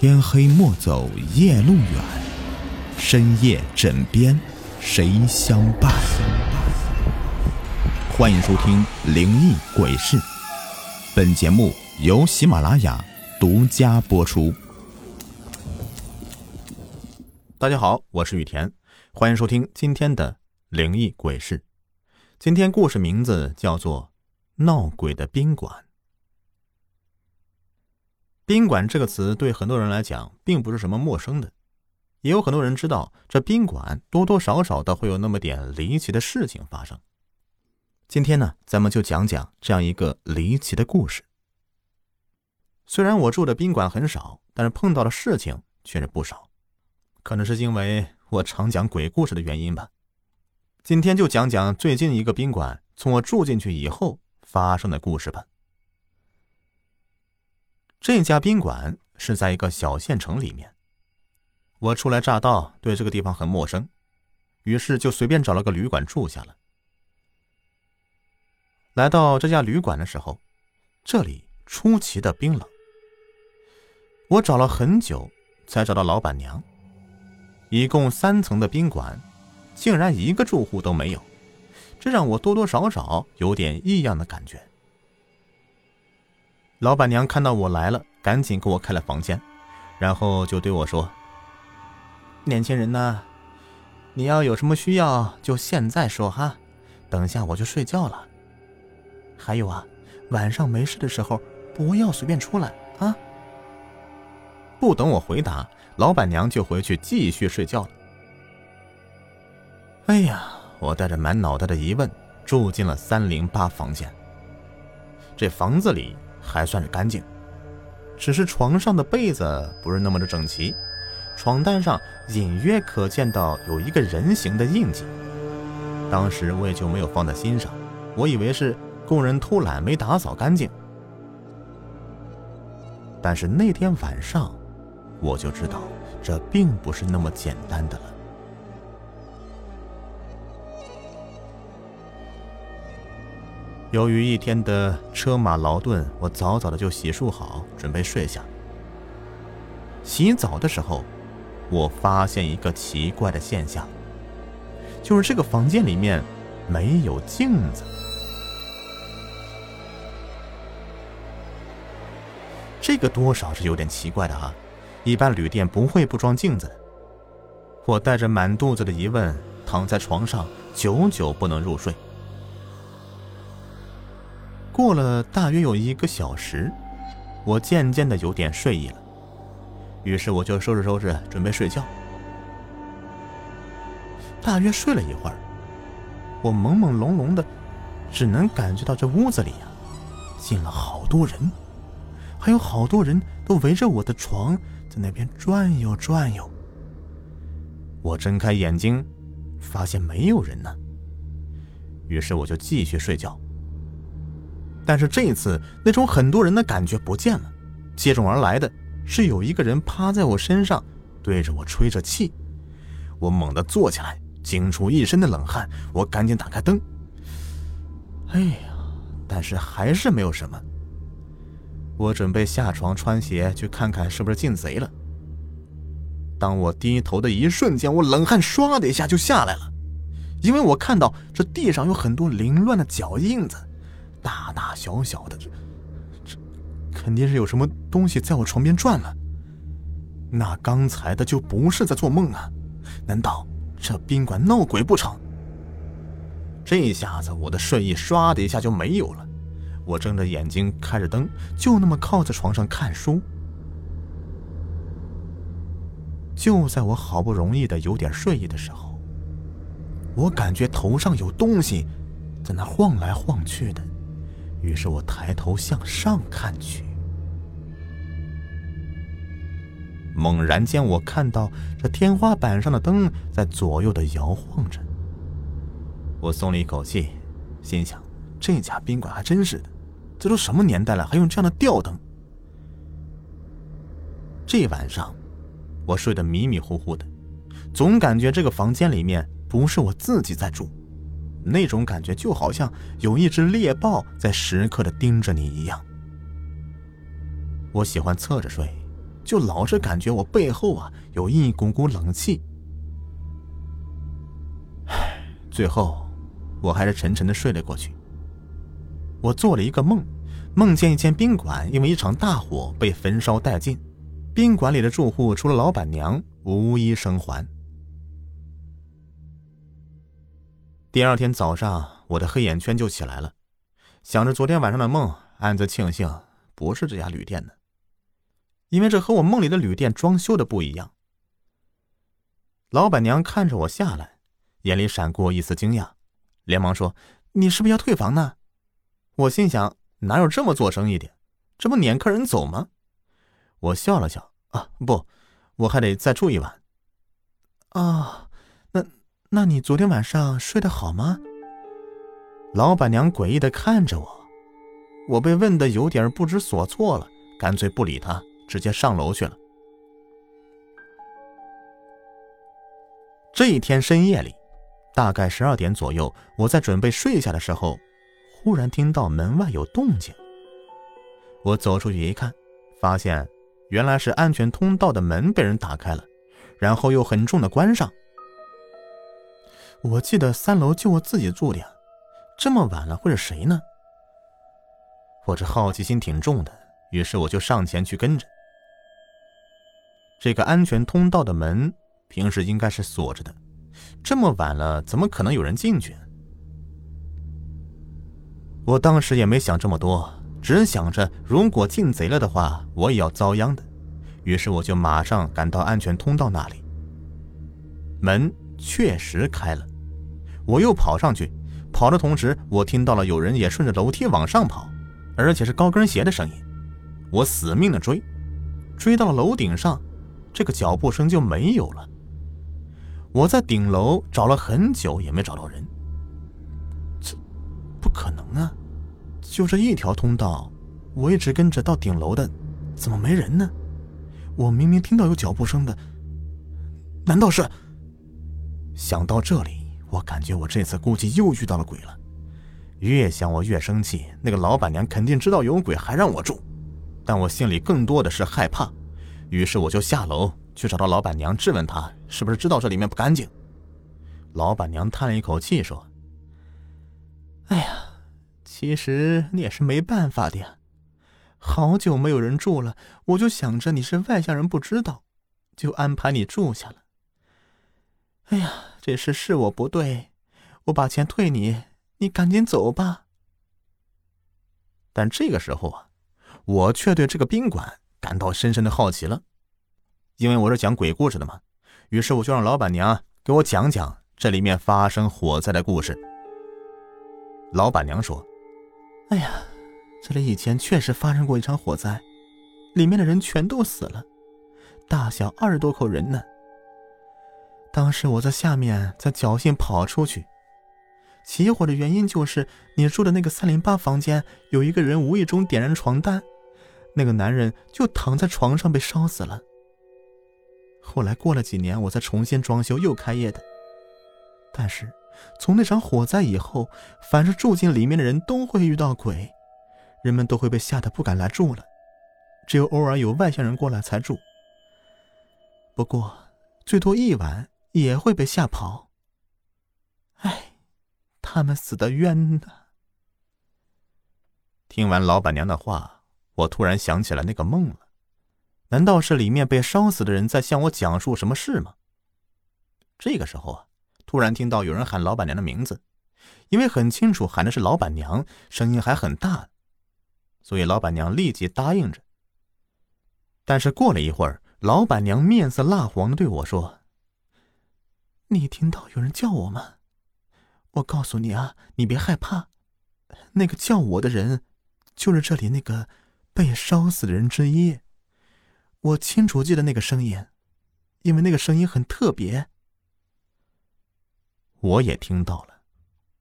天黑莫走夜路远，深夜枕边谁相伴？欢迎收听《灵异鬼事》，本节目由喜马拉雅独家播出。大家好，我是雨田，欢迎收听今天的《灵异鬼事》。今天故事名字叫做《闹鬼的宾馆》。宾馆这个词对很多人来讲并不是什么陌生的，也有很多人知道这宾馆多多少少的会有那么点离奇的事情发生。今天呢，咱们就讲讲这样一个离奇的故事。虽然我住的宾馆很少，但是碰到的事情却是不少，可能是因为我常讲鬼故事的原因吧。今天就讲讲最近一个宾馆从我住进去以后发生的故事吧。这家宾馆是在一个小县城里面。我初来乍到，对这个地方很陌生，于是就随便找了个旅馆住下了。来到这家旅馆的时候，这里出奇的冰冷。我找了很久，才找到老板娘。一共三层的宾馆，竟然一个住户都没有，这让我多多少少有点异样的感觉。老板娘看到我来了，赶紧给我开了房间，然后就对我说：“年轻人呢，你要有什么需要就现在说哈，等下我就睡觉了。还有啊，晚上没事的时候不要随便出来啊。”不等我回答，老板娘就回去继续睡觉了。哎呀，我带着满脑袋的疑问住进了三零八房间。这房子里。还算是干净，只是床上的被子不是那么的整齐，床单上隐约可见到有一个人形的印记。当时我也就没有放在心上，我以为是工人偷懒没打扫干净。但是那天晚上，我就知道这并不是那么简单的了。由于一天的车马劳顿，我早早的就洗漱好，准备睡下。洗澡的时候，我发现一个奇怪的现象，就是这个房间里面没有镜子。这个多少是有点奇怪的哈，一般旅店不会不装镜子。我带着满肚子的疑问，躺在床上，久久不能入睡。过了大约有一个小时，我渐渐的有点睡意了，于是我就收拾收拾准备睡觉。大约睡了一会儿，我朦朦胧胧的，只能感觉到这屋子里啊，进了好多人，还有好多人都围着我的床在那边转悠转悠。我睁开眼睛，发现没有人呢，于是我就继续睡觉。但是这一次，那种很多人的感觉不见了，接踵而来的是有一个人趴在我身上，对着我吹着气。我猛地坐起来，惊出一身的冷汗。我赶紧打开灯。哎呀，但是还是没有什么。我准备下床穿鞋去看看是不是进贼了。当我低头的一瞬间，我冷汗唰的一下就下来了，因为我看到这地上有很多凌乱的脚印子。大大小小的，这这肯定是有什么东西在我床边转了。那刚才的就不是在做梦啊？难道这宾馆闹鬼不成？这一下子，我的睡意唰的一下就没有了。我睁着眼睛，开着灯，就那么靠在床上看书。就在我好不容易的有点睡意的时候，我感觉头上有东西在那晃来晃去的。于是我抬头向上看去，猛然间我看到这天花板上的灯在左右的摇晃着。我松了一口气，心想：这家宾馆还真是的，这都什么年代了，还用这样的吊灯？这晚上我睡得迷迷糊糊的，总感觉这个房间里面不是我自己在住。那种感觉就好像有一只猎豹在时刻的盯着你一样。我喜欢侧着睡，就老是感觉我背后啊有一股股冷气。唉，最后我还是沉沉的睡了过去。我做了一个梦，梦见一间宾馆因为一场大火被焚烧殆尽，宾馆里的住户除了老板娘无一生还。第二天早上，我的黑眼圈就起来了，想着昨天晚上的梦，暗自庆幸不是这家旅店的，因为这和我梦里的旅店装修的不一样。老板娘看着我下来，眼里闪过一丝惊讶，连忙说：“你是不是要退房呢？”我心想：哪有这么做生意的？这不撵客人走吗？我笑了笑：“啊，不，我还得再住一晚。”啊。那你昨天晚上睡得好吗？老板娘诡异的看着我，我被问的有点不知所措了，干脆不理她，直接上楼去了。这一天深夜里，大概十二点左右，我在准备睡下的时候，忽然听到门外有动静。我走出去一看，发现原来是安全通道的门被人打开了，然后又很重的关上。我记得三楼就我自己住的呀，这么晚了会是谁呢？我这好奇心挺重的，于是我就上前去跟着。这个安全通道的门平时应该是锁着的，这么晚了怎么可能有人进去？我当时也没想这么多，只想着如果进贼了的话，我也要遭殃的。于是我就马上赶到安全通道那里，门。确实开了，我又跑上去，跑的同时，我听到了有人也顺着楼梯往上跑，而且是高跟鞋的声音。我死命的追，追到了楼顶上，这个脚步声就没有了。我在顶楼找了很久也没找到人，这不可能啊！就这一条通道，我一直跟着到顶楼的，怎么没人呢？我明明听到有脚步声的，难道是？想到这里，我感觉我这次估计又遇到了鬼了。越想我越生气，那个老板娘肯定知道有鬼，还让我住。但我心里更多的是害怕，于是我就下楼去找到老板娘，质问她是不是知道这里面不干净。老板娘叹了一口气说：“哎呀，其实你也是没办法的呀。好久没有人住了，我就想着你是外乡人不知道，就安排你住下了。”哎呀，这事是我不对，我把钱退你，你赶紧走吧。但这个时候啊，我却对这个宾馆感到深深的好奇了，因为我是讲鬼故事的嘛。于是我就让老板娘给我讲讲这里面发生火灾的故事。老板娘说：“哎呀，这里以前确实发生过一场火灾，里面的人全都死了，大小二十多口人呢。”当时我在下面，在侥幸跑出去。起火的原因就是你住的那个三零八房间有一个人无意中点燃床单，那个男人就躺在床上被烧死了。后来过了几年，我再重新装修又开业的。但是从那场火灾以后，凡是住进里面的人都会遇到鬼，人们都会被吓得不敢来住了，只有偶尔有外乡人过来才住。不过最多一晚。也会被吓跑。哎，他们死的冤呐！听完老板娘的话，我突然想起了那个梦了。难道是里面被烧死的人在向我讲述什么事吗？这个时候啊，突然听到有人喊老板娘的名字，因为很清楚喊的是老板娘，声音还很大，所以老板娘立即答应着。但是过了一会儿，老板娘面色蜡黄的对我说。你听到有人叫我吗？我告诉你啊，你别害怕，那个叫我的人，就是这里那个被烧死的人之一。我清楚记得那个声音，因为那个声音很特别。我也听到了，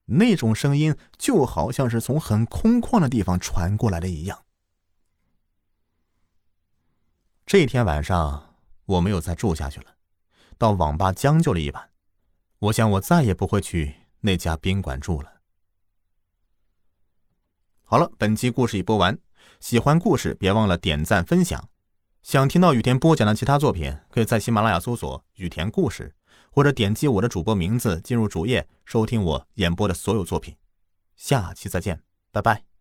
那种声音就好像是从很空旷的地方传过来的一样。这天晚上我没有再住下去了，到网吧将就了一晚。我想，我再也不会去那家宾馆住了。好了，本期故事已播完。喜欢故事，别忘了点赞分享。想听到雨田播讲的其他作品，可以在喜马拉雅搜索“雨田故事”，或者点击我的主播名字进入主页收听我演播的所有作品。下期再见，拜拜。